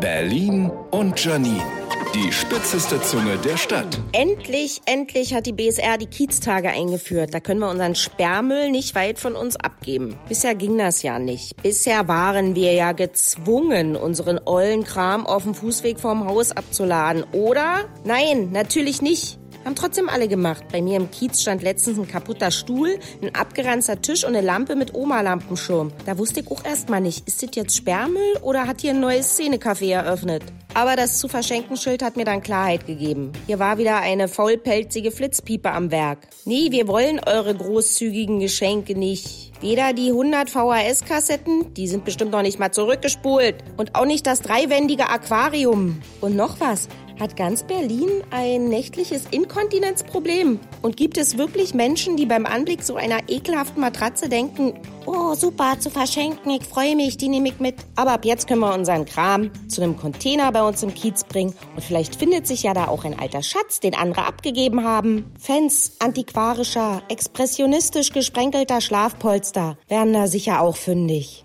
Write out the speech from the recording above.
Berlin und Janine. Die spitzeste Zunge der Stadt. Endlich, endlich hat die BSR die Kieztage eingeführt. Da können wir unseren Sperrmüll nicht weit von uns abgeben. Bisher ging das ja nicht. Bisher waren wir ja gezwungen, unseren ollen Kram auf dem Fußweg vorm Haus abzuladen. Oder? Nein, natürlich nicht. Haben trotzdem alle gemacht. Bei mir im Kiez stand letztens ein kaputter Stuhl, ein abgeranzter Tisch und eine Lampe mit Oma-Lampenschirm. Da wusste ich auch erstmal nicht, ist das jetzt Sperrmüll oder hat hier ein neues Szenecafé eröffnet? Aber das zu verschenken Schild hat mir dann Klarheit gegeben. Hier war wieder eine faulpelzige Flitzpiepe am Werk. Nee, wir wollen eure großzügigen Geschenke nicht. Weder die 100 VHS-Kassetten, die sind bestimmt noch nicht mal zurückgespult, und auch nicht das dreiwendige Aquarium. Und noch was, hat ganz Berlin ein nächtliches Inkontinenzproblem? Und gibt es wirklich Menschen, die beim Anblick so einer ekelhaften Matratze denken, oh super, zu verschenken, ich freue mich, die nehme ich mit. Aber ab jetzt können wir unseren Kram zu einem Container bei uns im Kiez bringen und vielleicht findet sich ja da auch ein alter Schatz, den andere abgegeben haben. Fans antiquarischer, expressionistisch gesprenkelter Schlafpolster werden da sicher auch fündig.